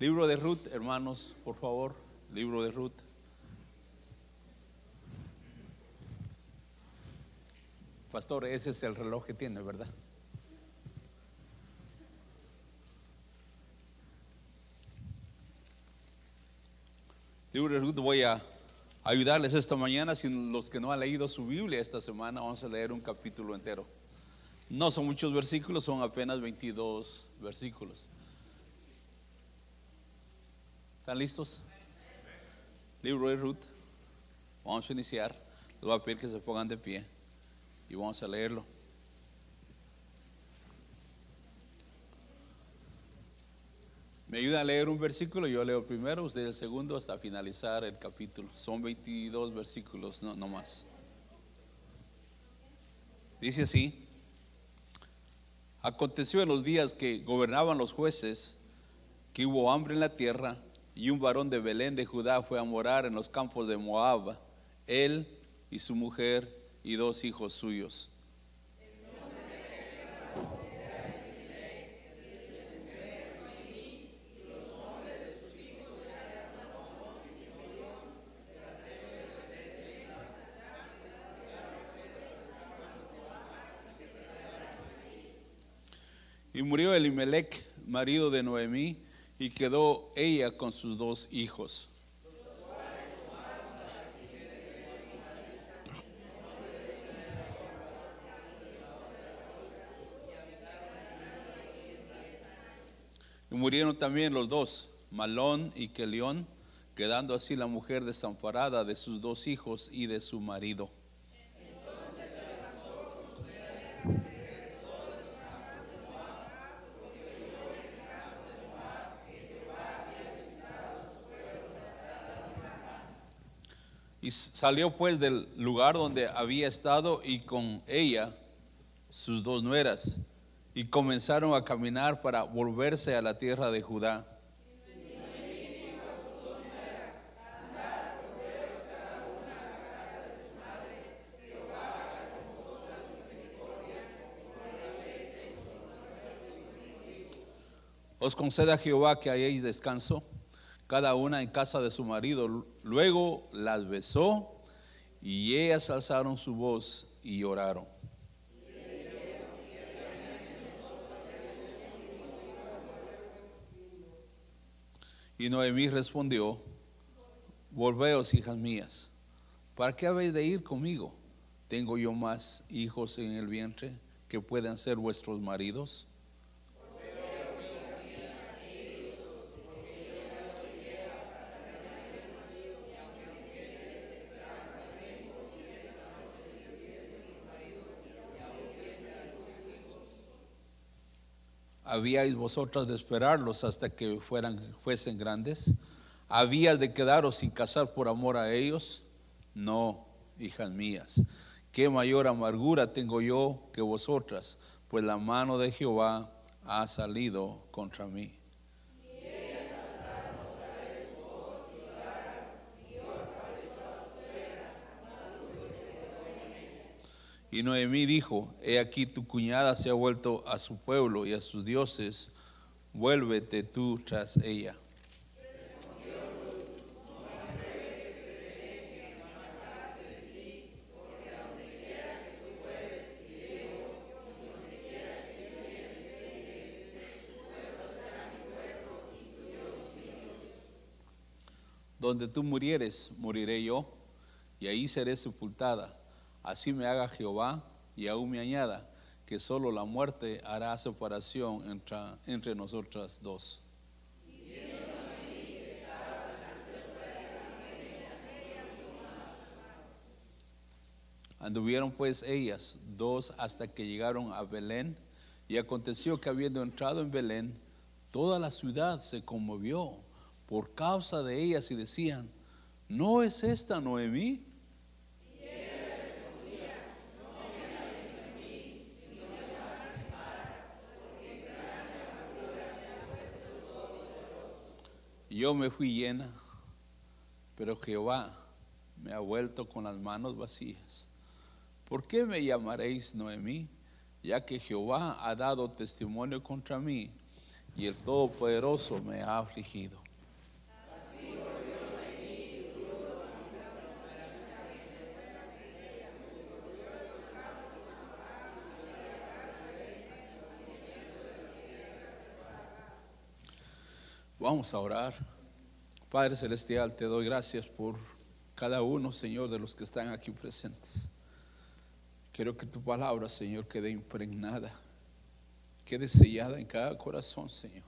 Libro de Ruth, hermanos, por favor. Libro de Ruth. Pastor, ese es el reloj que tiene, ¿verdad? Libro de Ruth, voy a ayudarles esta mañana. Si los que no han leído su Biblia esta semana, vamos a leer un capítulo entero. No son muchos versículos, son apenas 22 versículos. ¿Están listos? Libro de Ruth. Vamos a iniciar. Les voy a pedir que se pongan de pie y vamos a leerlo. Me ayuda a leer un versículo, yo leo primero, usted el segundo hasta finalizar el capítulo. Son 22 versículos, no más. Dice así, aconteció en los días que gobernaban los jueces que hubo hambre en la tierra y un varón de Belén de Judá fue a morar en los campos de Moab, él y su mujer y dos hijos suyos. Y murió Elimelech, marido de Noemí, y quedó ella con sus dos hijos. Y murieron también los dos, Malón y Kelión, quedando así la mujer desamparada de sus dos hijos y de su marido. Salió pues del lugar donde había estado y con ella sus dos nueras y comenzaron a caminar para volverse a la tierra de Judá. Os conceda Jehová que hayáis descanso, cada una en casa de su marido. Luego las besó y ellas alzaron su voz y oraron. Y Noemí respondió, volveos, hijas mías, ¿para qué habéis de ir conmigo? ¿Tengo yo más hijos en el vientre que puedan ser vuestros maridos? ¿Habíais vosotras de esperarlos hasta que fueran, fuesen grandes? ¿Habíais de quedaros sin casar por amor a ellos? No, hijas mías. ¿Qué mayor amargura tengo yo que vosotras? Pues la mano de Jehová ha salido contra mí. Y Noemí dijo, he aquí tu cuñada se ha vuelto a su pueblo y a sus dioses, vuélvete tú tras ella. Donde tú murieres, moriré yo, y ahí seré sepultada Así me haga Jehová y aún me añada que solo la muerte hará separación entre, entre nosotras dos. Anduvieron pues ellas dos hasta que llegaron a Belén y aconteció que habiendo entrado en Belén, toda la ciudad se conmovió por causa de ellas y decían, ¿no es esta Noemí? Yo me fui llena, pero Jehová me ha vuelto con las manos vacías. ¿Por qué me llamaréis Noemí? Ya que Jehová ha dado testimonio contra mí y el Todopoderoso me ha afligido. Vamos a orar. Padre Celestial, te doy gracias por cada uno, Señor, de los que están aquí presentes. Quiero que tu palabra, Señor, quede impregnada, quede sellada en cada corazón, Señor.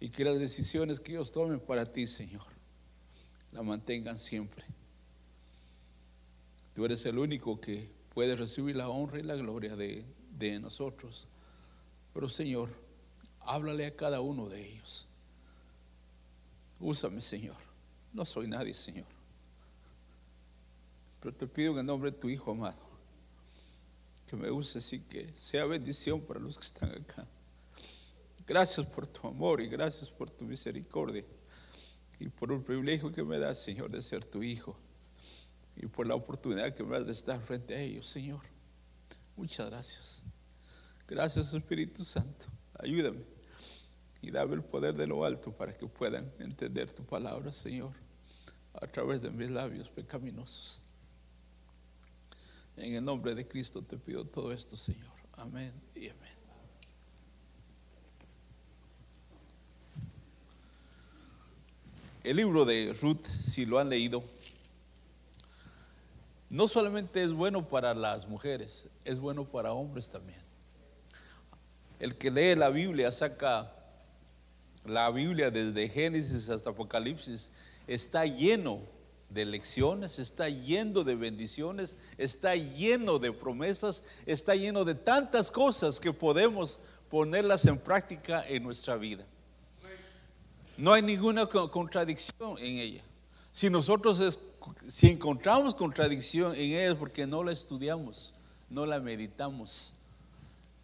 Y que las decisiones que ellos tomen para ti, Señor, la mantengan siempre. Tú eres el único que puede recibir la honra y la gloria de, de nosotros. Pero, Señor, háblale a cada uno de ellos. Úsame, Señor. No soy nadie, Señor. Pero te pido en el nombre de tu Hijo amado que me uses y que sea bendición para los que están acá. Gracias por tu amor y gracias por tu misericordia y por el privilegio que me das, Señor, de ser tu Hijo y por la oportunidad que me das de estar frente a ellos, Señor. Muchas gracias. Gracias, Espíritu Santo. Ayúdame y dame el poder de lo alto para que puedan entender tu palabra, Señor, a través de mis labios pecaminosos. En el nombre de Cristo te pido todo esto, Señor. Amén y amén. El libro de Ruth, si lo han leído, no solamente es bueno para las mujeres, es bueno para hombres también. El que lee la Biblia saca la Biblia desde Génesis hasta Apocalipsis, está lleno de lecciones, está lleno de bendiciones, está lleno de promesas, está lleno de tantas cosas que podemos ponerlas en práctica en nuestra vida. No hay ninguna contradicción en ella. Si nosotros si encontramos contradicción en ella es porque no la estudiamos, no la meditamos,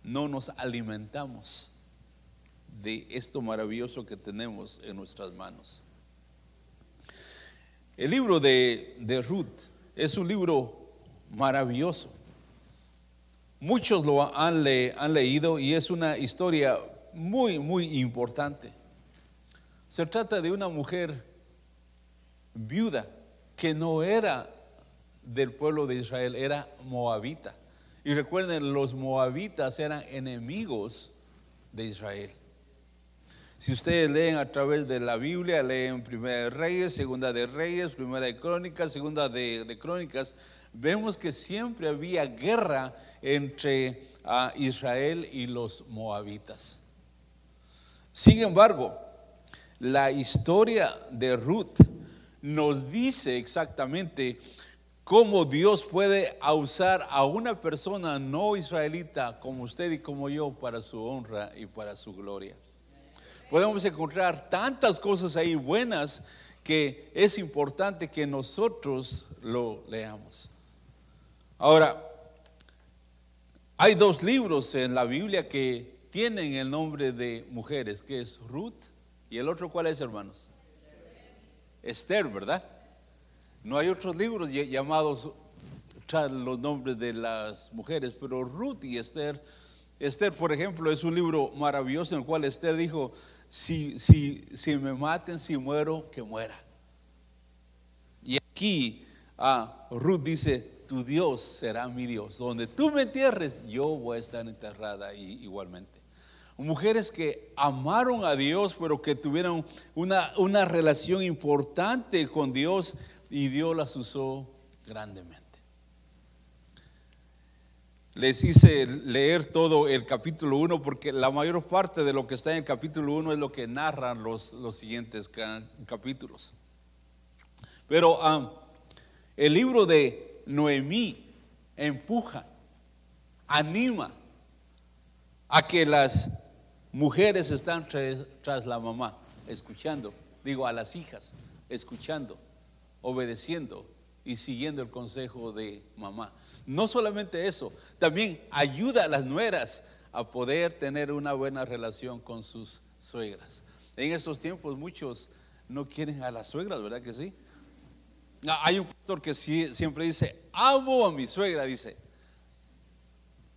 no nos alimentamos de esto maravilloso que tenemos en nuestras manos. El libro de, Ruth es un libro maravilloso. Muchos lo han, han leído y es una historia muy, muy importante. Se trata de una mujer viuda que no era del pueblo de Israel, era moabita. Y recuerden, los moabitas eran enemigos de Israel. Si ustedes leen a través de la Biblia, leen Primera de Reyes, Segunda de Reyes, Primera de Crónicas, Segunda de, Crónicas, vemos que siempre había guerra entre ah, Israel y los moabitas. Sin embargo, la historia de Ruth nos dice exactamente cómo Dios puede usar a una persona no israelita como usted y como yo para su honra y para su gloria podemos encontrar tantas cosas ahí buenas que es importante que nosotros lo leamos. Ahora, hay dos libros en la Biblia que tienen el nombre de mujeres, que es Ruth y el otro cuál es, hermanos? Esther, ¿verdad? No hay otros libros llamados los nombres de las mujeres, pero Ruth y Esther, Esther, por ejemplo, es un libro maravilloso en el cual Esther dijo, si, si, si me maten, si muero, que muera. Y aquí ah, Ruth dice, tu Dios será mi Dios. Donde tú me entierres, yo voy a estar enterrada igualmente. Mujeres que amaron a Dios, pero que tuvieron una, una relación importante con Dios y Dios las usó grandemente. Les hice leer todo el capítulo 1 porque la mayor parte de lo que está en el capítulo 1 es lo que narran los, los siguientes capítulos. Pero ah, el libro de Noemí empuja, anima a que las mujeres están tras, tras la mamá, escuchando, digo a las hijas, escuchando, obedeciendo y siguiendo el consejo de mamá. No solamente eso, también ayuda a las nueras a poder tener una buena relación con sus suegras. En esos tiempos muchos no quieren a las suegras, ¿verdad que sí? Ah, hay un pastor que siempre dice, amo a mi suegra, dice,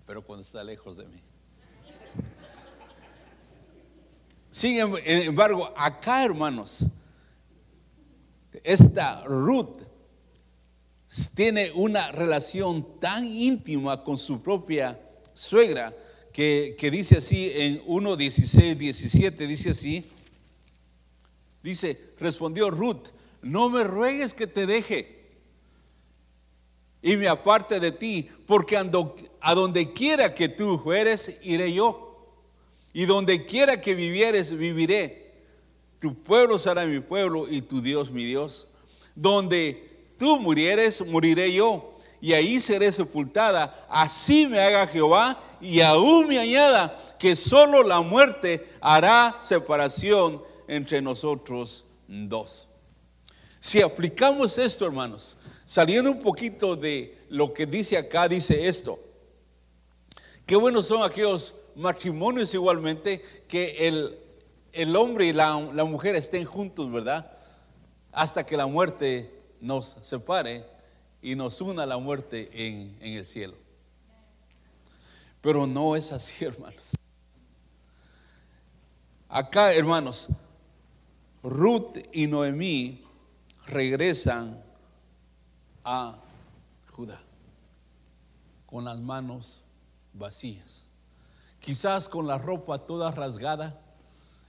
pero cuando está lejos de mí. Sin em- embargo, acá, hermanos, esta Ruth tiene una relación tan íntima con su propia suegra que, que dice así en 1, 16, 17, dice así, dice, respondió Ruth, no me ruegues que te deje y me aparte de ti, porque ando, a donde quiera que tú fueres, iré yo. Y donde quiera que vivieres, viviré. Tu pueblo será mi pueblo y tu Dios mi Dios. Donde tú murieres, moriré yo. Y ahí seré sepultada. Así me haga Jehová y aún me añada que solo la muerte hará separación entre nosotros dos. Si aplicamos esto, hermanos, saliendo un poquito de lo que dice acá, dice esto. Qué buenos son aquellos matrimonios igualmente que el, el hombre y la, la mujer estén juntos, ¿verdad? Hasta que la muerte nos separe y nos una la muerte en, en el cielo. Pero no es así, hermanos. Acá, hermanos, Ruth y Noemí regresan a Judá con las manos vacías. Quizás con la ropa toda rasgada,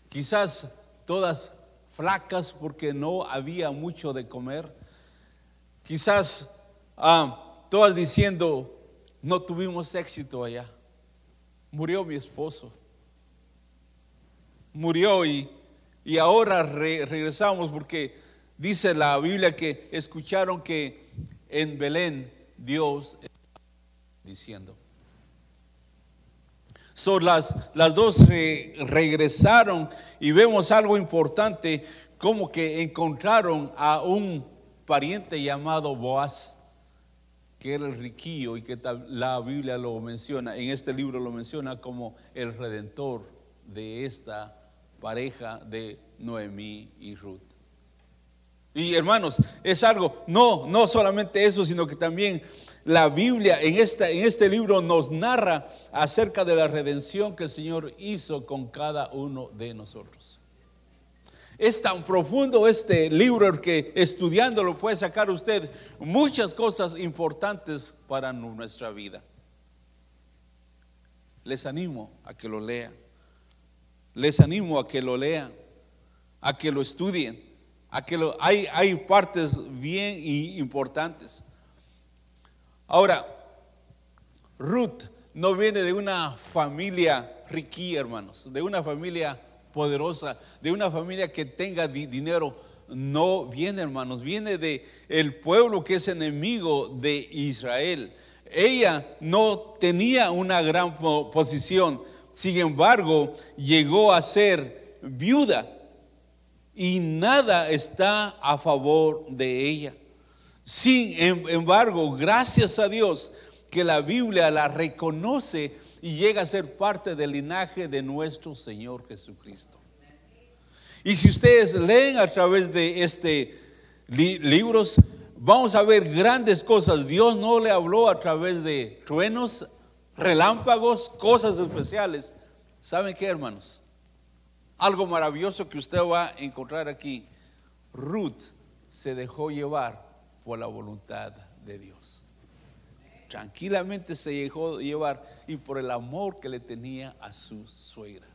quizás todas flacas porque no había mucho de comer. Quizás ah, todas diciendo, no tuvimos éxito allá. Murió mi esposo. Murió y, y ahora re- regresamos porque dice la Biblia que escucharon que en Belén Dios estaba diciendo. So, las, las dos re- regresaron y vemos algo importante, como que encontraron a un pariente llamado Boaz, que era el riquillo y que la Biblia lo menciona, en este libro lo menciona como el redentor de esta pareja de Noemí y Ruth. Y hermanos, es algo, no, no solamente eso, sino que también la Biblia en, esta, en este libro nos narra acerca de la redención que el Señor hizo con cada uno de nosotros. Es tan profundo este libro que estudiándolo puede sacar usted muchas cosas importantes para nuestra vida. Les animo a que lo lean. Les animo a que lo lean, a que lo estudien, a que lo, hay, hay partes bien importantes. Ahora, Ruth no viene de una familia riquía, hermanos, de una familia poderosa, de una familia que tenga di- dinero. No viene, hermanos, viene de el pueblo que es enemigo de Israel. Ella no tenía una gran po- posición, sin embargo, llegó a ser viuda y nada está a favor de ella. Sin em- embargo, gracias a Dios que la Biblia la reconoce y llega a ser parte del linaje de nuestro Señor Jesucristo. Y si ustedes leen a través de este li- libros, vamos a ver grandes cosas. Dios no le habló a través de truenos, relámpagos, cosas especiales. ¿Saben qué, hermanos? Algo maravilloso que usted va a encontrar aquí. Ruth se dejó llevar por la voluntad de Dios. Tranquilamente se dejó llevar y por el amor que le tenía a su suegra.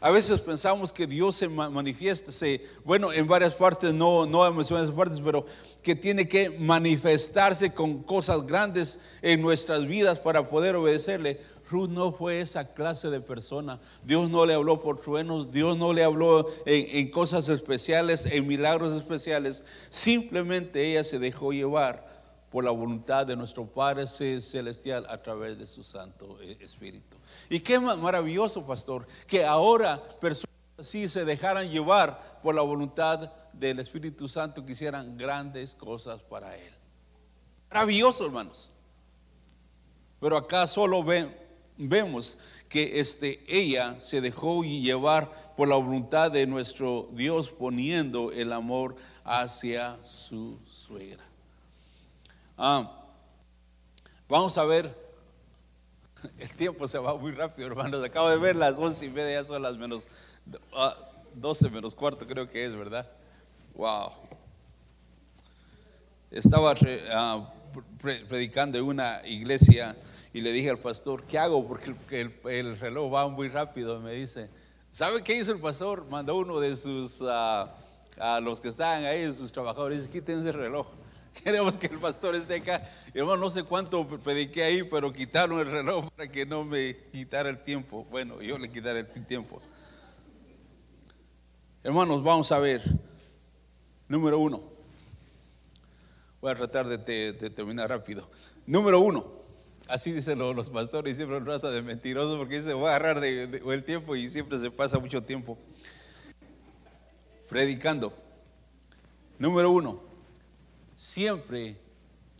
A veces pensamos que Dios se ma- manifiesta, se- bueno, en varias partes, no, no mencionar esas partes, pero que tiene que manifestarse con cosas grandes en nuestras vidas para poder obedecerle. Ruth no fue esa clase de persona. Dios no le habló por truenos, Dios no le habló en, en cosas especiales, en milagros especiales. Simplemente ella se dejó llevar por la voluntad de nuestro Padre Celestial a través de su Santo eh, Espíritu. Y qué ma- maravilloso, pastor, que ahora personas así se dejaran llevar por la voluntad del Espíritu Santo que hicieran grandes cosas para Él. Maravilloso, hermanos. Pero acá solo ve- vemos que este, ella se dejó llevar por la voluntad de nuestro Dios poniendo el amor hacia su suegra. Ah, vamos a ver El tiempo se va muy rápido, hermanos. Acabo de ver las once y media, ya son las menos ah, doce menos cuarto, creo que es, ¿verdad? Wow. Estaba ah, predicando en una iglesia y le dije al pastor, ¿qué hago? Porque el, reloj va muy rápido. Me dice, ¿sabe qué hizo el pastor? Mandó uno de sus, ah, a los que estaban ahí, sus trabajadores, dice, quítense el reloj. Queremos que el pastor esté acá. hermano, no sé cuánto prediqué ahí, pero quitaron el reloj para que no me quitara el tiempo. Bueno, yo le quitaré el tiempo. Hermanos, vamos a ver. Número uno. Voy a tratar de, terminar rápido. Número uno. Así dicen los, pastores y siempre trata de mentiroso porque dice voy a agarrar el tiempo y siempre se pasa mucho tiempo predicando. Número uno, siempre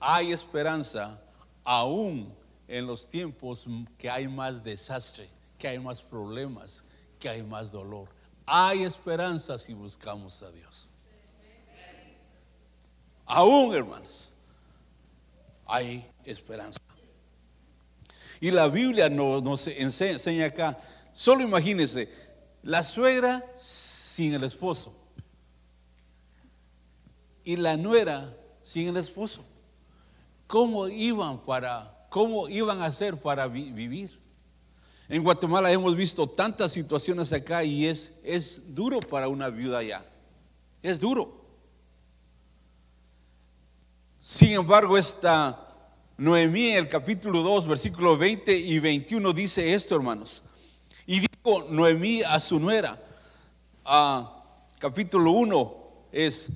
hay esperanza aún en los tiempos que hay más desastre, que hay más problemas, que hay más dolor. Hay esperanza si buscamos a Dios. Aún, hermanos, hay esperanza. Y la Biblia nos, enseña acá, solo imagínense, la suegra sin el esposo y la nuera sin el esposo. ¿Cómo iban para, cómo iban a hacer para vivir? En Guatemala hemos visto tantas situaciones acá y es, es duro para una viuda allá. Es duro. Sin embargo, esta Noemí en el capítulo 2, versículo 20 y 21 dice esto, hermanos. Y dijo Noemí a su nuera, a capítulo 1 es,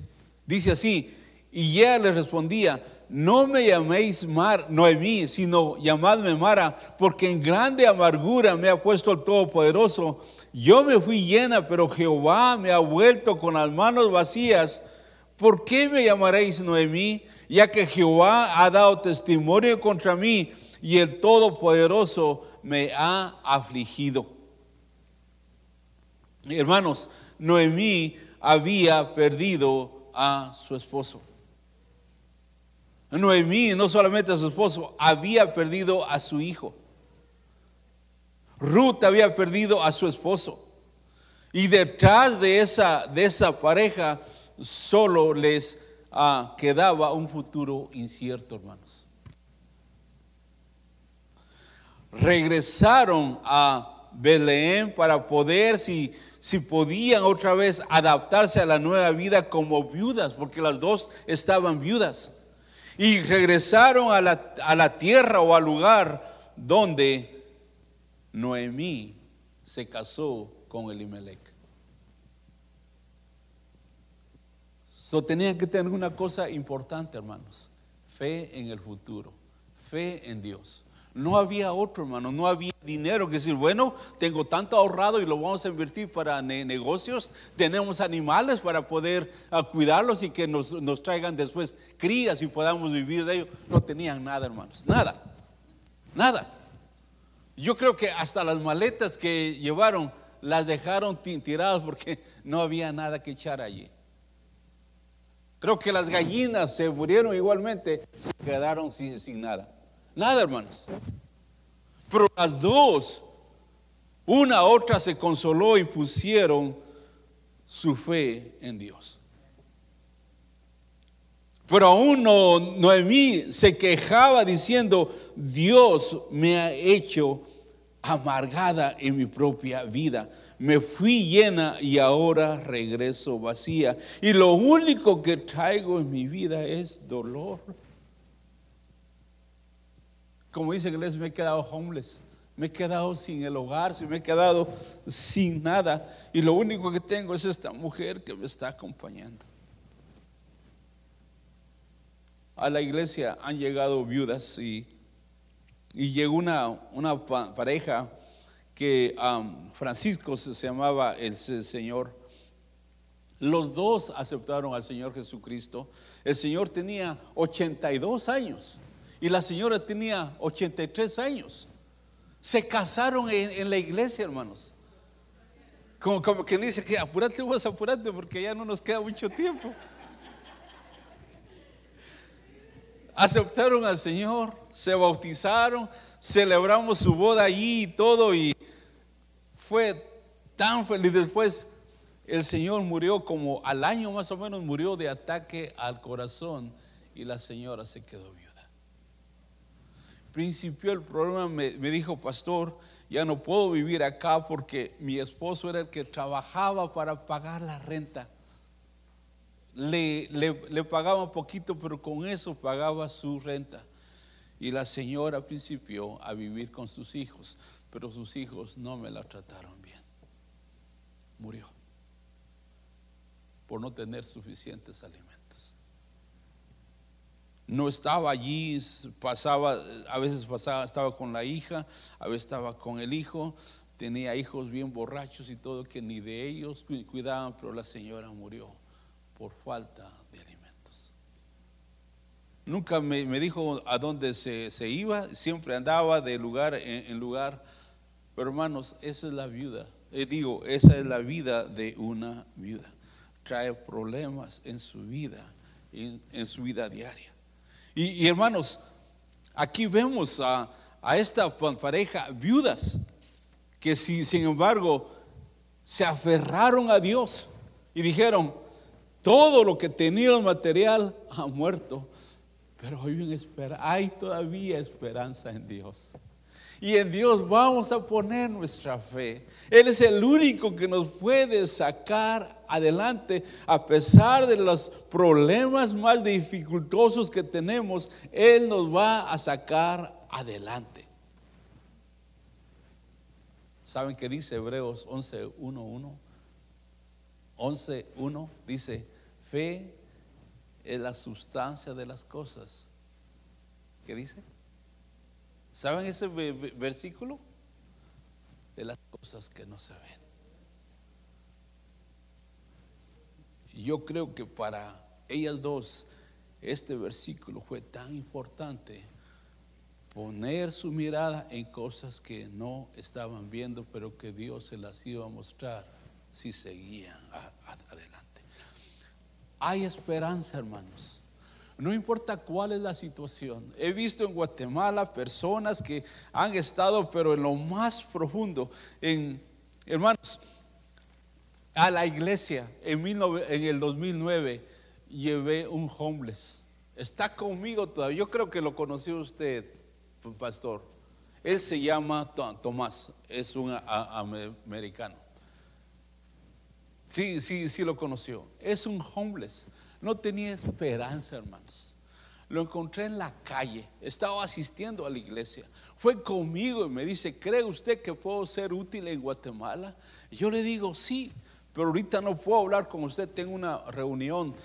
dice así, y ella le respondía, no me llaméis Mar, Noemí, sino llamadme Mara, porque en grande amargura me ha puesto el Todopoderoso. Yo me fui llena, pero Jehová me ha vuelto con las manos vacías. ¿Por qué me llamaréis Noemí? Ya que Jehová ha dado testimonio contra mí y el Todopoderoso me ha afligido. Hermanos, Noemí había perdido a su esposo. Noemí, no solamente a su esposo, había perdido a su hijo. Ruth había perdido a su esposo. Y detrás de esa, de esa pareja solo les ah, quedaba un futuro incierto, hermanos. Regresaron a Belén para poder, si, si podían otra vez adaptarse a la nueva vida como viudas, porque las dos estaban viudas y regresaron a la, tierra o al lugar donde Noemí se casó con Elimelech. So, tenían que tener una cosa importante, hermanos, fe en el futuro, fe en Dios. No había otro, hermano, no había dinero que decir, bueno, tengo tanto ahorrado y lo vamos a invertir para negocios, tenemos animales para poder ah, cuidarlos y que nos, nos, traigan después crías y podamos vivir de ellos. No tenían nada, hermanos, nada, nada. Yo creo que hasta las maletas que llevaron las dejaron tiradas porque no había nada que echar allí. Creo que las gallinas se murieron igualmente, se quedaron sin, sin nada. Nada, hermanos. Pero las dos, una a otra se consoló y pusieron su fe en Dios. Pero aún no, Noemí se quejaba diciendo, Dios me ha hecho amargada en mi propia vida. Me fui llena y ahora regreso vacía. Y lo único que traigo en mi vida es dolor. Como dice inglés, me he quedado homeless. Me he quedado sin el hogar, me he quedado sin nada. Y lo único que tengo es esta mujer que me está acompañando. A la iglesia han llegado viudas y, llegó una, una pareja que um, Francisco se, llamaba el Señor. Los dos aceptaron al Señor Jesucristo. El Señor tenía 82 años. Y la señora tenía 83 años. Se casaron en, la iglesia, hermanos. Como, que dice que apúrate vos, apúrate, porque ya no nos queda mucho tiempo. Aceptaron al Señor, se bautizaron, celebramos su boda allí y todo y fue tan feliz. Después el Señor murió como al año más o menos, murió de ataque al corazón y la señora se quedó viuda. Principió el problema, me, dijo, pastor, ya no puedo vivir acá porque mi esposo era el que trabajaba para pagar la renta. Le, le, le pagaba poquito, pero con eso pagaba su renta. Y la señora principió a vivir con sus hijos, pero sus hijos no me la trataron bien. Murió por no tener suficientes alimentos. No estaba allí, pasaba, a veces pasaba, estaba con la hija, a veces estaba con el hijo, tenía hijos bien borrachos y todo, que ni de ellos cuidaban, pero la señora murió por falta de alimentos. Nunca me, dijo a dónde se, iba, siempre andaba de lugar en, lugar. Pero hermanos, esa es la viuda. Eh, digo, esa es la vida de una viuda trae problemas en su vida, en, su vida diaria. Y, hermanos, aquí vemos a, esta pareja viudas que si, sin embargo se aferraron a Dios y dijeron, todo lo que tenía material ha muerto, pero hay, hay todavía esperanza en Dios. Y en Dios vamos a poner nuestra fe. Él es el único que nos puede sacar adelante a pesar de los problemas más dificultosos que tenemos. Él nos va a sacar adelante. ¿Saben qué dice Hebreos 11.1.1? 11.1 dice, fe es la sustancia de las cosas. ¿Qué dice? ¿Saben ese versículo? De las cosas que no se ven. Yo creo que para ellas dos este versículo fue tan importante poner su mirada en cosas que no estaban viendo, pero que Dios se las iba a mostrar si seguían adelante. Hay esperanza, hermanos. No importa cuál es la situación. He visto en Guatemala personas que han estado, pero en lo más profundo, en, hermanos, a la iglesia en, en el 2009 llevé un homeless. Está conmigo todavía. Yo creo que lo conoció usted, pastor. Él se llama Tomás, es un americano. Sí, sí, sí lo conoció. Es un homeless. No tenía esperanza, hermanos. Lo encontré en la calle, estaba asistiendo a la iglesia. Fue conmigo y me dice, ¿cree usted que puedo ser útil en Guatemala? yo le digo, sí, pero ahorita no puedo hablar con usted, tengo una reunión.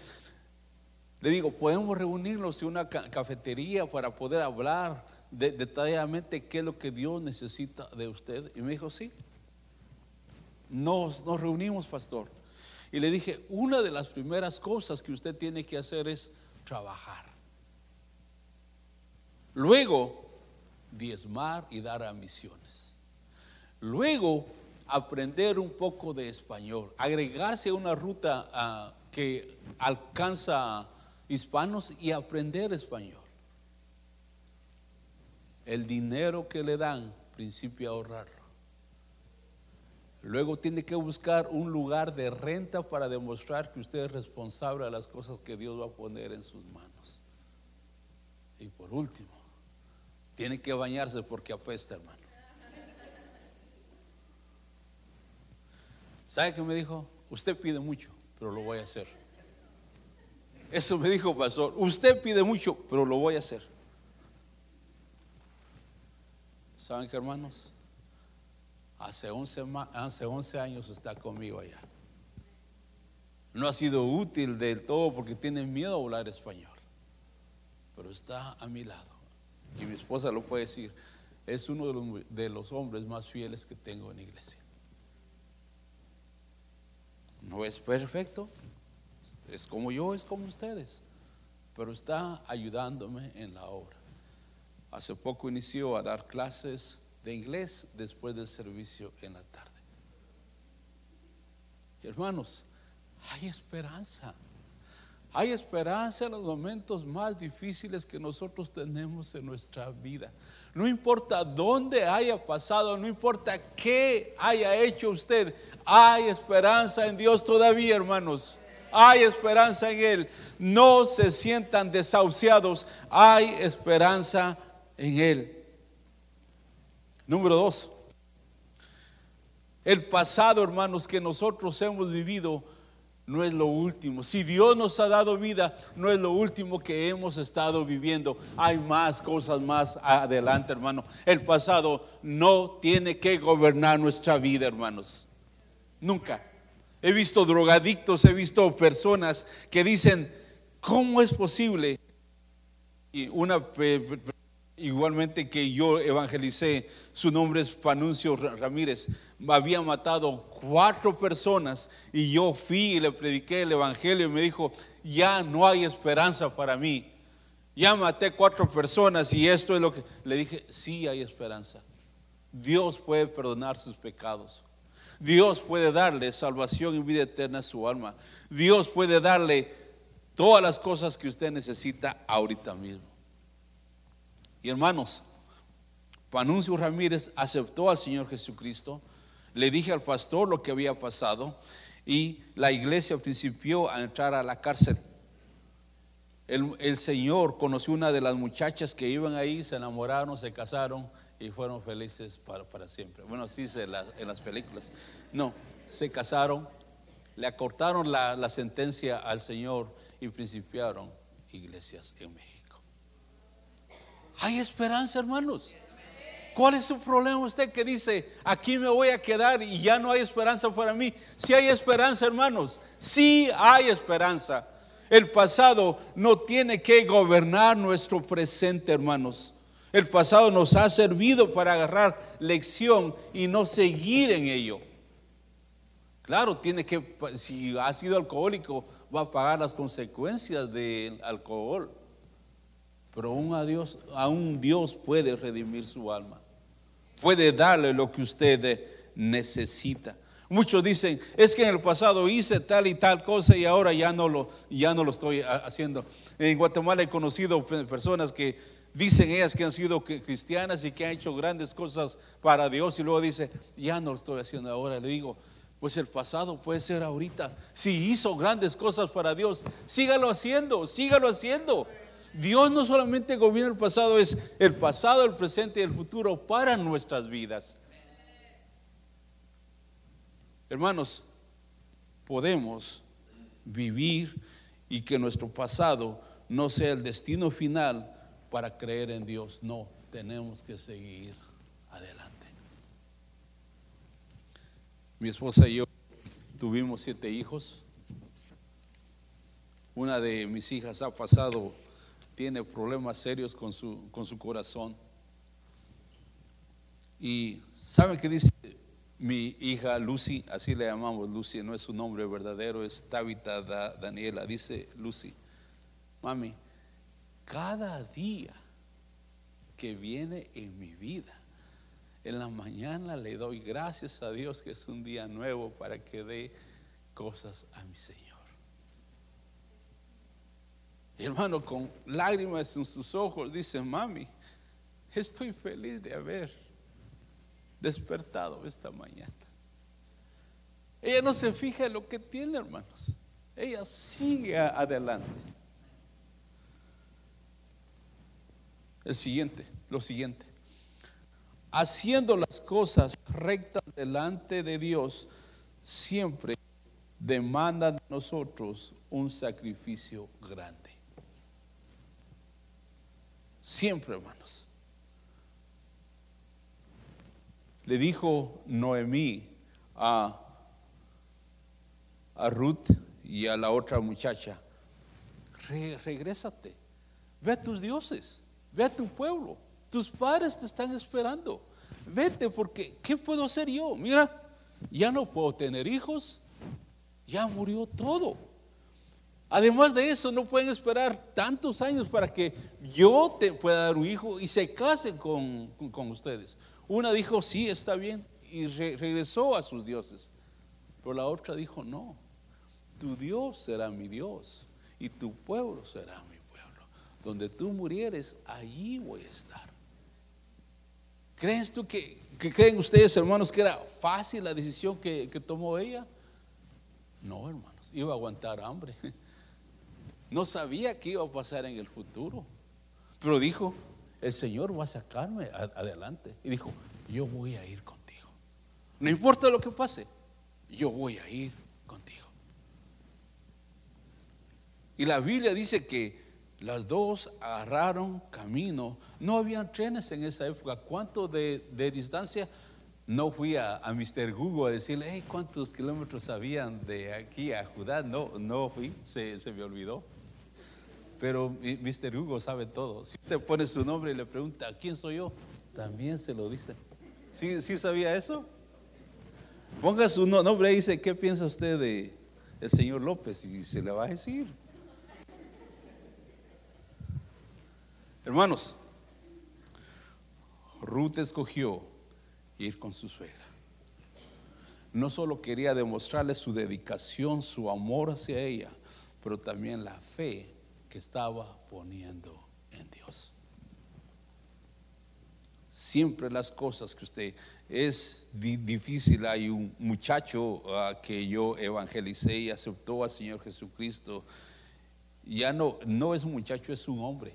Le digo, ¿podemos reunirnos en una cafetería para poder hablar detalladamente qué es lo que Dios necesita de usted? Y me dijo, sí. Nos, nos reunimos, pastor. Y le dije, una de las primeras cosas que usted tiene que hacer es trabajar. Luego, diezmar y dar a misiones. Luego, aprender un poco de español. Agregarse a una ruta ah, que alcanza hispanos y aprender español. El dinero que le dan, principio a ahorrarlo. Luego tiene que buscar un lugar de renta para demostrar que usted es responsable de las cosas que Dios va a poner en sus manos. Y por último, tiene que bañarse porque apesta, hermano. ¿Sabe qué me dijo? Usted pide mucho, pero lo voy a hacer. Eso me dijo pastor. Usted pide mucho, pero lo voy a hacer. ¿Saben qué, hermanos? Hace 11, hace años está conmigo allá. No ha sido útil del todo porque tiene miedo a hablar español. Pero está a mi lado. Y mi esposa lo puede decir. Es uno de los, de los hombres más fieles que tengo en la iglesia. No es perfecto. Es como yo, es como ustedes. Pero está ayudándome en la obra. Hace poco inició a dar clases de inglés después del servicio en la tarde. Hermanos, hay esperanza. Hay esperanza en los momentos más difíciles que nosotros tenemos en nuestra vida. No importa dónde haya pasado, no importa qué haya hecho usted, hay esperanza en Dios todavía, hermanos. Hay esperanza en Él. No se sientan desahuciados. Hay esperanza en Él. Número dos. El pasado, hermanos, que nosotros hemos vivido no es lo último. Si Dios nos ha dado vida, no es lo último que hemos estado viviendo. Hay más cosas más adelante, hermano. El pasado no tiene que gobernar nuestra vida, hermanos. Nunca. He visto drogadictos, he visto personas que dicen, ¿cómo es posible? Y una igualmente que yo evangelicé, su nombre es Panuncio Ramírez, había matado cuatro personas y yo fui y le prediqué el evangelio y me dijo, ya no hay esperanza para mí. Ya maté cuatro personas y esto es lo que le dije, sí hay esperanza. Dios puede perdonar sus pecados. Dios puede darle salvación y vida eterna a su alma. Dios puede darle todas las cosas que usted necesita ahorita mismo. Y hermanos, Panuncio Ramírez aceptó al Señor Jesucristo. Le dije al pastor lo que había pasado y la iglesia principió a entrar a la cárcel. El, Señor conoció una de las muchachas que iban ahí, se enamoraron, se casaron y fueron felices para, para siempre. Bueno, sí en, en las películas. No, se casaron, le acortaron la, la sentencia al Señor y principiaron iglesias en México. Hay esperanza, hermanos. ¿Cuál es su problema usted que dice, aquí me voy a quedar y ya no hay esperanza para mí? Si hay esperanza, hermanos, sí hay esperanza. El pasado no tiene que gobernar nuestro presente, hermanos. El pasado nos ha servido para agarrar lección y no seguir en ello. Claro, tiene que, si ha sido alcohólico, va a pagar las consecuencias del alcohol. Pero aún a Dios, aún Dios puede redimir su alma. Puede darle lo que usted necesita. Muchos dicen, es que en el pasado hice tal y tal cosa y ahora ya no lo, ya no lo estoy haciendo. En Guatemala he conocido personas que dicen ellas que han sido cristianas y que han hecho grandes cosas para Dios y luego dice, ya no lo estoy haciendo ahora. Le digo, pues el pasado puede ser ahorita. Si hizo grandes cosas para Dios, sígalo haciendo, sígalo haciendo. Dios no solamente gobierna el pasado, es el pasado, el presente y el futuro para nuestras vidas. Hermanos, podemos vivir y que nuestro pasado no sea el destino final para creer en Dios. No, tenemos que seguir adelante. Mi esposa y yo tuvimos siete hijos. Una de mis hijas ha pasado tiene problemas serios con su, con su corazón. Y ¿saben qué dice mi hija Lucy? Así le llamamos Lucy, no es su nombre verdadero, es Tabitha Daniela. Dice Lucy, mami, cada día que viene en mi vida, en la mañana le doy gracias a Dios que es un día nuevo para que dé cosas a mi Señor hermano, con lágrimas en sus ojos, dice, mami, estoy feliz de haber despertado esta mañana. Ella no se fija en lo que tiene, hermanos. Ella sigue adelante. El siguiente, lo siguiente. Haciendo las cosas rectas delante de Dios, siempre demanda de nosotros un sacrificio grande. Siempre, hermanos. Le dijo Noemí a, a Ruth y a la otra muchacha, regrésate, ve a tus dioses, ve a tu pueblo, tus padres te están esperando, vete porque ¿qué puedo hacer yo? Mira, ya no puedo tener hijos, ya murió todo. Además de eso, no pueden esperar tantos años para que yo te pueda dar un hijo y se case con, ustedes. Una dijo, sí, está bien, y regresó a sus dioses. Pero la otra dijo, no, tu Dios será mi Dios. y tu pueblo será mi pueblo. Donde tú murieres, allí voy a estar. ¿Crees tú que, creen ustedes, hermanos, que era fácil la decisión que, que tomó ella? No, hermanos, iba a aguantar hambre. No sabía qué iba a pasar en el futuro. Pero dijo, el Señor va a sacarme adelante. Y dijo, yo voy a ir contigo. No importa lo que pase, yo voy a ir contigo. Y la Biblia dice que las dos agarraron camino. No había trenes en esa época. ¿Cuánto de, distancia? No fui a, Mr. Google a decirle, ¿cuántos kilómetros habían de aquí a Judá? No, no fui, se me olvidó. Pero Mr. Hugo sabe todo. Si usted pone su nombre y le pregunta, ¿quién soy yo? También se lo dice. ¿Sí, sabía eso? Ponga su nombre y dice, ¿qué piensa usted de el señor López? Y se le va a decir. Hermanos, Ruth escogió ir con su suegra. No solo quería demostrarle su dedicación, su amor hacia ella, pero también la fe que estaba poniendo en Dios. Siempre las cosas que usted es difícil. Hay un muchacho ah, que yo evangelicé y aceptó al Señor Jesucristo. Ya no, no es un muchacho, es un hombre.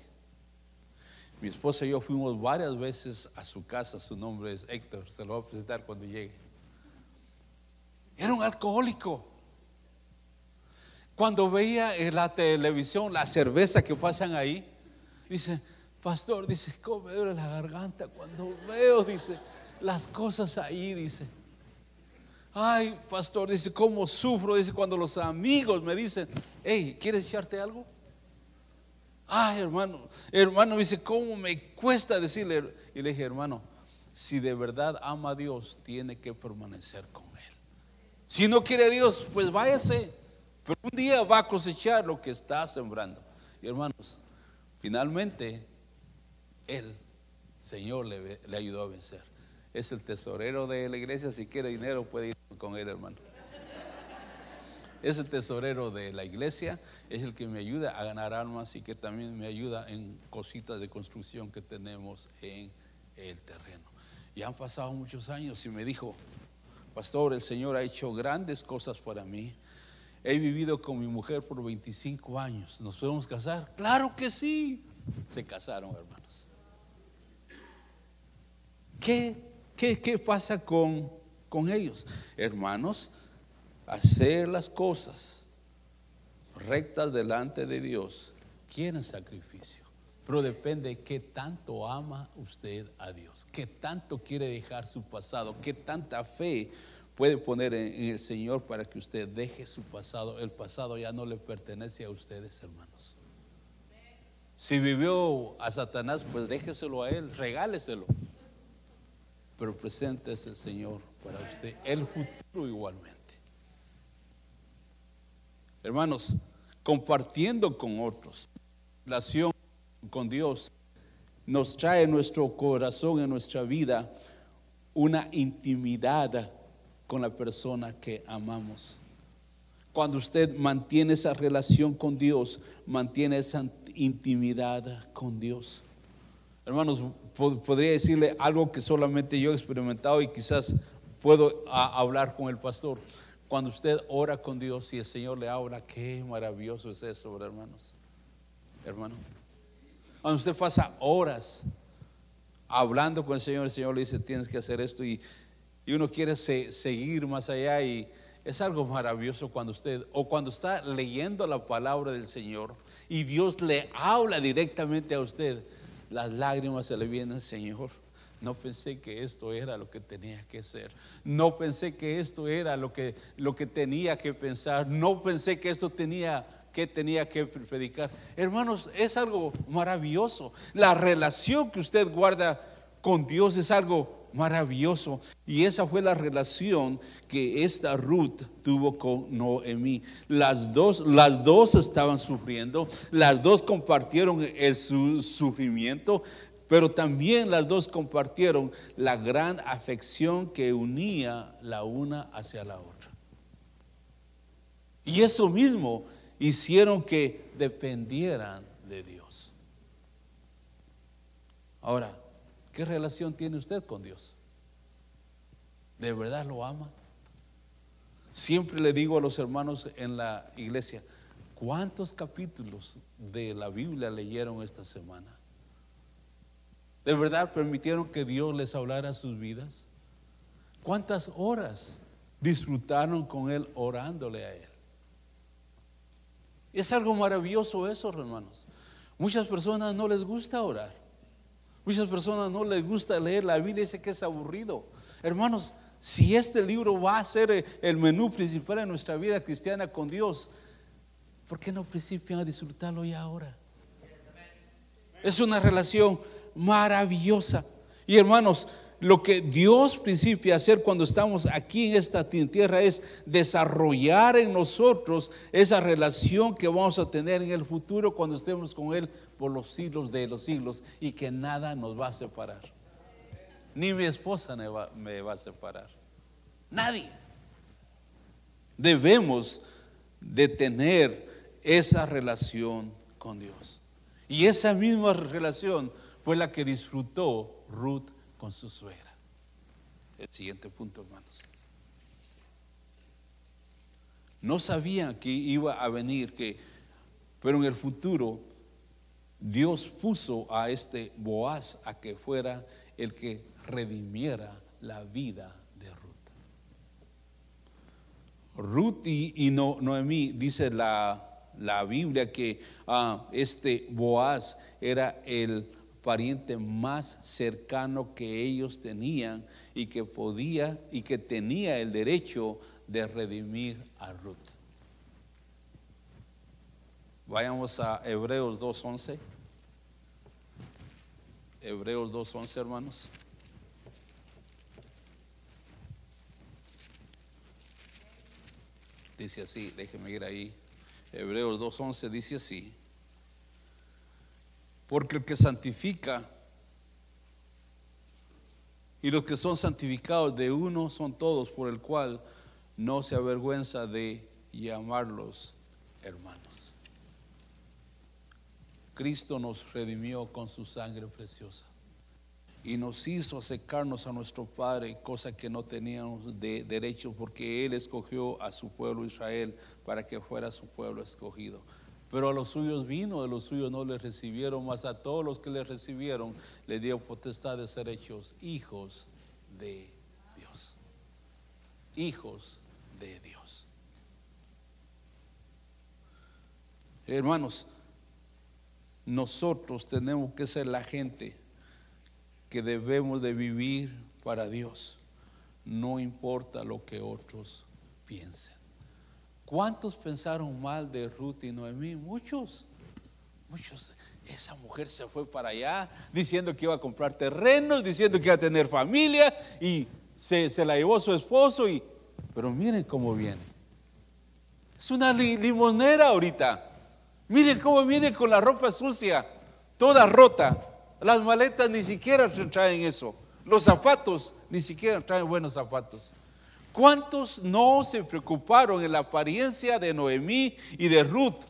Mi esposa y yo fuimos varias veces a su casa, su nombre es Héctor, se lo voy a presentar cuando llegue. Era un alcohólico. Cuando veía en la televisión la cerveza que pasan ahí, dice, pastor, dice, ¿cómo me duele la garganta cuando veo, dice, las cosas ahí, dice. Ay, pastor, dice, ¿cómo sufro? Dice, cuando los amigos me dicen, hey, ¿quieres echarte algo? Ay, hermano, hermano, dice, ¿cómo me cuesta decirle? Y le dije, hermano, si de verdad ama a Dios, tiene que permanecer con Él. Si no quiere a Dios, pues váyase. Pero un día va a cosechar lo que está sembrando. Y hermanos, finalmente el Señor le, le, ayudó a vencer. Es el tesorero de la iglesia. Si quiere dinero, puede ir con él, hermano. Es el tesorero de la iglesia. Es el que me ayuda a ganar almas y que también me ayuda en cositas de construcción que tenemos en el terreno. Y han pasado muchos años y me dijo, Pastor, el Señor ha hecho grandes cosas para mí. He vivido con mi mujer por 25 años. ¿Nos podemos casar? Claro que sí. Se casaron, hermanos. ¿Qué, qué, pasa con, con ellos? Hermanos, hacer las cosas rectas delante de Dios quieren sacrificio. Pero depende de qué tanto ama usted a Dios, qué tanto quiere dejar su pasado, qué tanta fe puede poner en, el Señor para que usted deje su pasado. El pasado ya no le pertenece a ustedes, hermanos. Si vivió a Satanás, pues déjeselo a él, regáleselo. Pero presente es el Señor para usted, el futuro igualmente. Hermanos, compartiendo con otros, relación con Dios, nos trae en nuestro corazón, en nuestra vida, una intimidad con la persona que amamos. Cuando usted mantiene esa relación con Dios, mantiene esa intimidad con Dios. Hermanos, podría decirle algo que solamente yo he experimentado y quizás puedo hablar con el pastor. Cuando usted ora con Dios y el Señor le habla, qué maravilloso es eso, hermanos. Hermano, cuando usted pasa horas hablando con el Señor, el Señor le dice, tienes que hacer esto y y uno quiere seguir más allá y es algo maravilloso cuando usted o cuando está leyendo la palabra del Señor y Dios le habla directamente a usted, las lágrimas se le vienen, Señor. No pensé que esto era lo que tenía que ser. No pensé que esto era lo que, lo que tenía que pensar. No pensé que esto tenía que tenía que predicar. Hermanos, es algo maravilloso. La relación que usted guarda con Dios es algo maravilloso. Y esa fue la relación que esta Ruth tuvo con Noemí. Las dos, las dos estaban sufriendo, las dos compartieron el su sufrimiento, pero también las dos compartieron la gran afección que unía la una hacia la otra. Y eso mismo hicieron que dependieran de Dios. Ahora, ¿qué relación tiene usted con Dios? ¿De verdad lo ama? Siempre le digo a los hermanos en la iglesia, ¿cuántos capítulos de la Biblia leyeron esta semana? ¿De verdad permitieron que Dios les hablara sus vidas? ¿Cuántas horas disfrutaron con Él orándole a Él? Es algo maravilloso eso, hermanos. Muchas personas no les gusta orar. Muchas personas no les gusta leer la Biblia dice que es aburrido. Hermanos, si este libro va a ser el menú principal en nuestra vida cristiana con Dios, ¿por qué no principian a disfrutarlo ya ahora? Es una relación maravillosa. Y hermanos, lo que Dios principia hacer cuando estamos aquí en esta tierra es desarrollar en nosotros esa relación que vamos a tener en el futuro cuando estemos con Él por los siglos de los siglos y que nada nos va a separar. Ni mi esposa me va, me va a separar. Nadie. Debemos de tener esa relación con Dios. Y esa misma relación fue la que disfrutó Ruth con su suegra. El siguiente punto, hermanos. No sabían que iba a venir, que, pero en el futuro Dios puso a este Boaz a que fuera el que redimiera la vida de Ruth. Ruth y, Noemí, dice la, Biblia que ah, este Boaz era el pariente más cercano que ellos tenían y que podía y que tenía el derecho de redimir a Ruth. Vayamos a Hebreos 2.11. Hebreos 2.11, hermanos. Dice así, déjeme ir ahí. Hebreos 2.11 dice así. Porque el que santifica y los que son santificados de uno son todos, por el cual no se avergüenza de llamarlos hermanos. Cristo nos redimió con su sangre preciosa y nos hizo acercarnos a nuestro Padre, cosa que no teníamos de derecho, porque Él escogió a su pueblo Israel para que fuera su pueblo escogido. Pero a los suyos vino, de los suyos no le recibieron, mas a todos los que le recibieron le dio potestad de ser hechos hijos de Dios. Hijos de Dios. Hermanos, nosotros tenemos que ser la gente que debemos de vivir para Dios, no importa lo que otros piensen. ¿Cuántos pensaron mal de Ruth y Noemí? Muchos, muchos. Esa mujer se fue para allá diciendo que iba a comprar terrenos, diciendo que iba a tener familia y se, la llevó su esposo y... Pero miren cómo viene. Es una limonera ahorita. Miren cómo viene con la ropa sucia, toda rota. Las maletas ni siquiera traen eso. Los zapatos ni siquiera traen buenos zapatos. ¿Cuántos no se preocuparon en la apariencia de Noemí y de Ruth?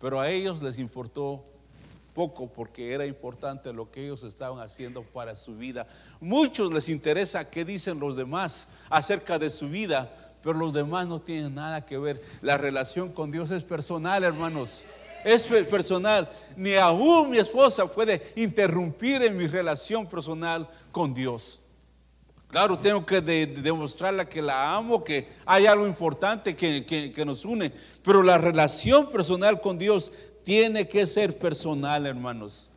Pero a ellos les importó poco porque era importante lo que ellos estaban haciendo para su vida. Muchos les interesa qué dicen los demás acerca de su vida, pero los demás no tienen nada que ver. La relación con Dios es personal, hermanos. Es personal. Ni aún mi esposa puede interrumpir en mi relación personal con Dios. Claro, tengo que demostrarle que la amo, que hay algo importante que, que, nos une, pero la relación personal con Dios tiene que ser personal, hermanos.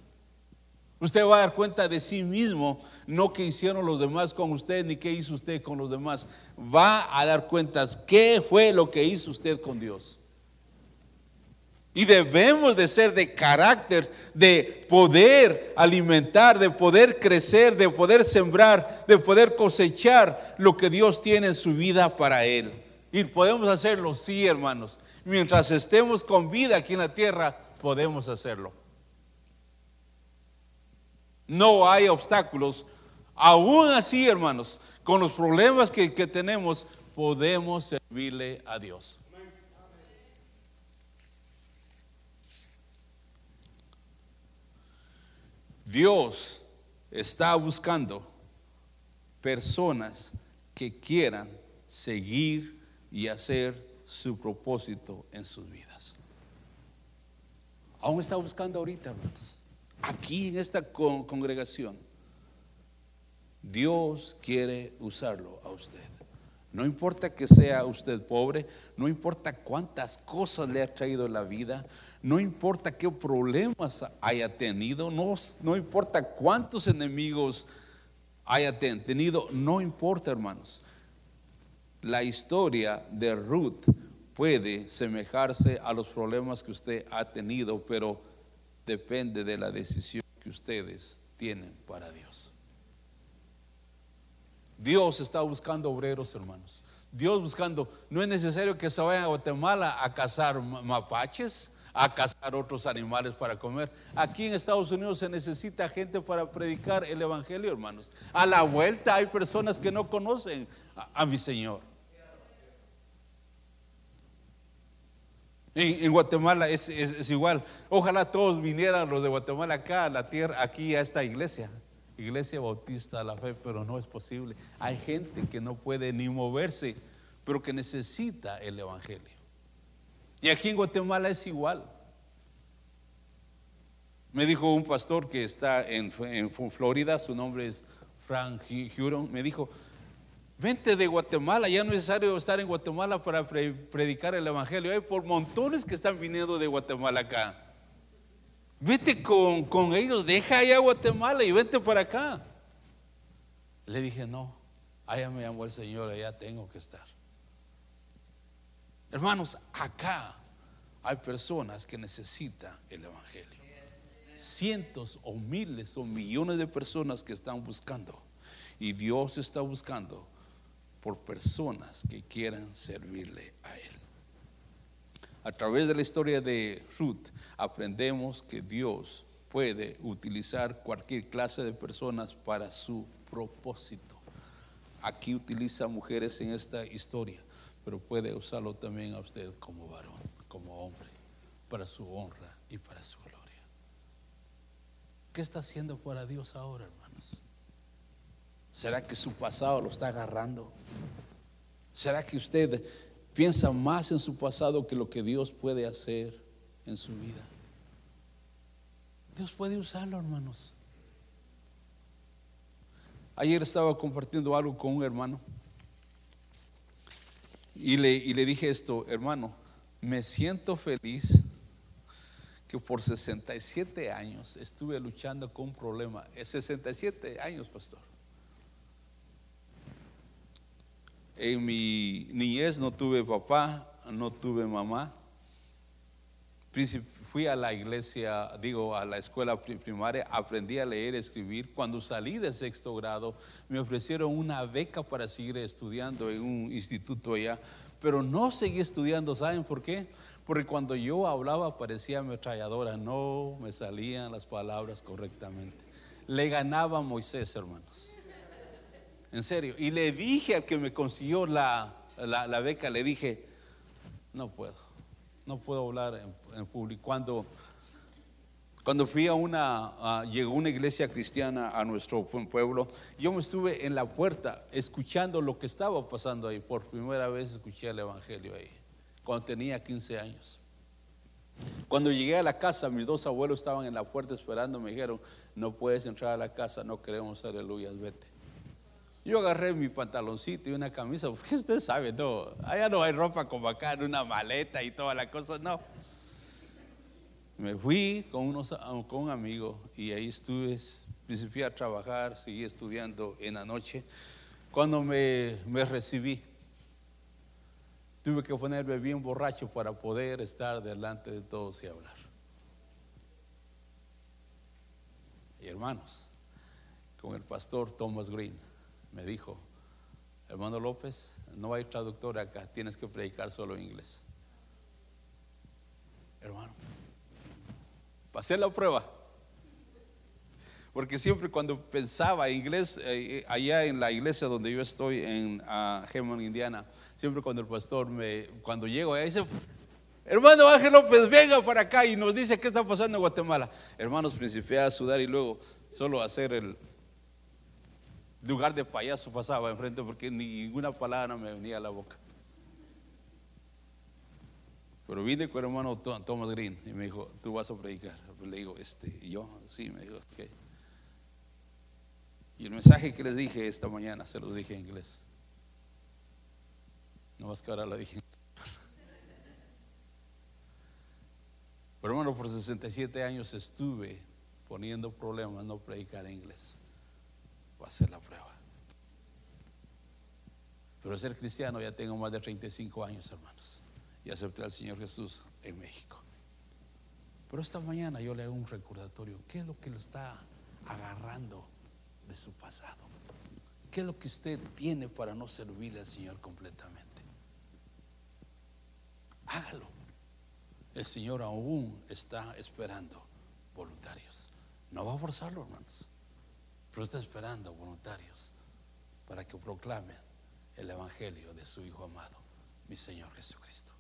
Usted va a dar cuenta de sí mismo, no que hicieron los demás con usted, ni qué hizo usted con los demás. Va a dar cuentas qué fue lo que hizo usted con Dios. Y debemos de ser de carácter, de poder alimentar, de poder crecer, de poder sembrar, de poder cosechar lo que Dios tiene en su vida para Él. Y podemos hacerlo, sí, hermanos. Mientras estemos con vida aquí en la tierra, podemos hacerlo. No hay obstáculos. Aún así, hermanos, con los problemas que, que tenemos, podemos servirle a Dios. Dios está buscando personas que quieran seguir y hacer su propósito en sus vidas. Aún está buscando ahorita. Aquí en esta congregación, Dios quiere usarlo a usted. No importa que sea usted pobre, no importa cuántas cosas le ha traído la vida, no importa qué problemas haya tenido, no, no importa cuántos enemigos haya tenido, no importa, hermanos. La historia de Ruth puede semejarse a los problemas que usted ha tenido, pero depende de la decisión que ustedes tienen para Dios. Dios está buscando obreros, hermanos. Dios buscando, no es necesario que se vayan a Guatemala a cazar mapaches, a cazar otros animales para comer. Aquí en Estados Unidos se necesita gente para predicar el Evangelio, hermanos. A la vuelta hay personas que no conocen a, mi Señor. En, Guatemala es, igual. Ojalá todos vinieran los de Guatemala acá a la tierra, aquí a esta iglesia. Iglesia Bautista de la Fe, pero no es posible. Hay gente que no puede ni moverse, pero que necesita el Evangelio. Y aquí en Guatemala es igual. Me dijo un pastor que está en, Florida, su nombre es Frank Huron, me dijo, vente de Guatemala, ya no es necesario estar en Guatemala para predicar el Evangelio. Hay por montones que están viniendo de Guatemala acá. Vete con, ellos, deja allá Guatemala y vete para acá. Le dije, no, allá me llamó el Señor, allá tengo que estar. Hermanos, acá hay personas que necesitan el Evangelio. Cientos o miles o millones de personas que están buscando. Y Dios está buscando por personas que quieran servirle a Él. A través de la historia de Ruth aprendemos que Dios puede utilizar cualquier clase de personas para su propósito. Aquí utiliza mujeres en esta historia, pero puede usarlo también a usted como varón, como hombre, para su honra y para su gloria. ¿Qué está haciendo para Dios ahora, hermanos? ¿Será que su pasado lo está agarrando? ¿Será que usted piensa más en su pasado que lo que Dios puede hacer en su vida. Dios puede usarlo, hermanos. Ayer estaba compartiendo algo con un hermano y le, y le dije esto, hermano, me siento feliz que por 67 años estuve luchando con un problema. Es 67 años, pastor. En mi niñez no tuve papá, no tuve mamá. Fui a la iglesia, digo, a la escuela primaria, aprendí a leer, escribir. Cuando salí de sexto grado, me ofrecieron una beca para seguir estudiando en un instituto allá, pero no seguí estudiando, ¿saben por qué? Porque cuando yo hablaba parecía ametralladora, no me salían las palabras correctamente. Le ganaba a Moisés, hermanos. En serio. Y le dije al que me consiguió la, beca, le dije, no puedo, no puedo hablar en, público. Cuando, cuando fui a una, llegó una iglesia cristiana a nuestro pueblo, yo me estuve en la puerta escuchando lo que estaba pasando ahí. Por primera vez escuché el Evangelio ahí, cuando tenía 15 años. Cuando llegué a la casa, mis dos abuelos estaban en la puerta esperando, me dijeron, no puedes entrar a la casa, no queremos aleluyas, vete. Yo agarré mi pantaloncito y una camisa, porque usted sabe, no, allá no hay ropa como acá, en una maleta y toda la cosa, no. Me fui con, unos, con un amigo y ahí estuve, principié a trabajar, seguí estudiando en la noche. Cuando me, me recibí, tuve que ponerme bien borracho para poder estar delante de todos y hablar. Y hermanos, con el pastor Thomas Green me dijo, hermano López, no hay traductor acá, tienes que predicar solo inglés. Hermano, pasé la prueba. Porque siempre cuando pensaba inglés, eh, allá en la iglesia donde yo estoy, en uh, Indiana, siempre cuando el pastor me, cuando llego ahí, dice, Hermano Ángel López, venga para acá y nos dice qué está pasando en Guatemala. Hermanos, principié a sudar y luego solo hacer el lugar de payaso pasaba enfrente porque ninguna palabra me venía a la boca. Pero vine con el hermano Thomas Green y me dijo, tú vas a predicar. Le digo, este, yo, sí, me dijo, ok. Y el mensaje que les dije esta mañana se lo dije en inglés. No más que ahora lo dije. Pero hermano, por 67 años estuve poniendo problemas no predicar en inglés. Va a ser la prueba. Pero ser cristiano ya tengo más de 35 años, hermanos. Y acepté al Señor Jesús en México. Pero esta mañana yo le hago un recordatorio. ¿Qué es lo que lo está agarrando de su pasado? ¿Qué es lo que usted tiene para no servirle al Señor completamente? Hágalo. El Señor aún está esperando voluntarios. No va a forzarlo, hermanos, pero está esperando voluntarios para que proclamen el Evangelio de su Hijo amado, mi Señor Jesucristo.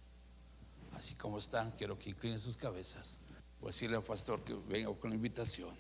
Así como están, quiero que inclinen sus cabezas. Voy a decirle al pastor que venga con la invitación.